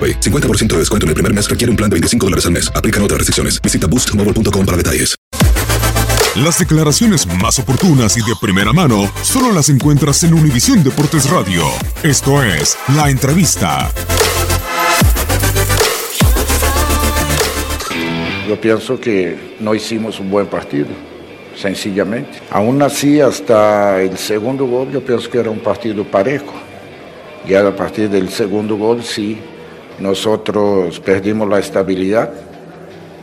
AroPay. 50% de descuento en el primer mes requiere un plan de 25 dólares al mes. Aplican otras restricciones. Visita boostmobile.com para detalles. Las declaraciones más oportunas y de primera mano solo las encuentras en Univisión Deportes Radio. Esto es La Entrevista. Yo pienso que no hicimos un buen partido, sencillamente. Aún así, hasta el segundo gol, yo pienso que era un partido parejo. Ya a partir del segundo gol, sí, nosotros perdimos la estabilidad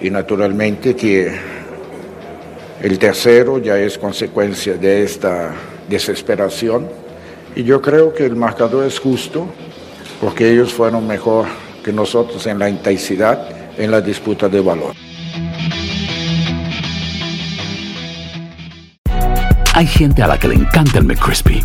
y naturalmente que el tercero ya es consecuencia de esta desesperación y yo creo que el marcador es justo porque ellos fueron mejor que nosotros en la intensidad, en la disputa de valor. Hay gente a la que le encanta el McCrispy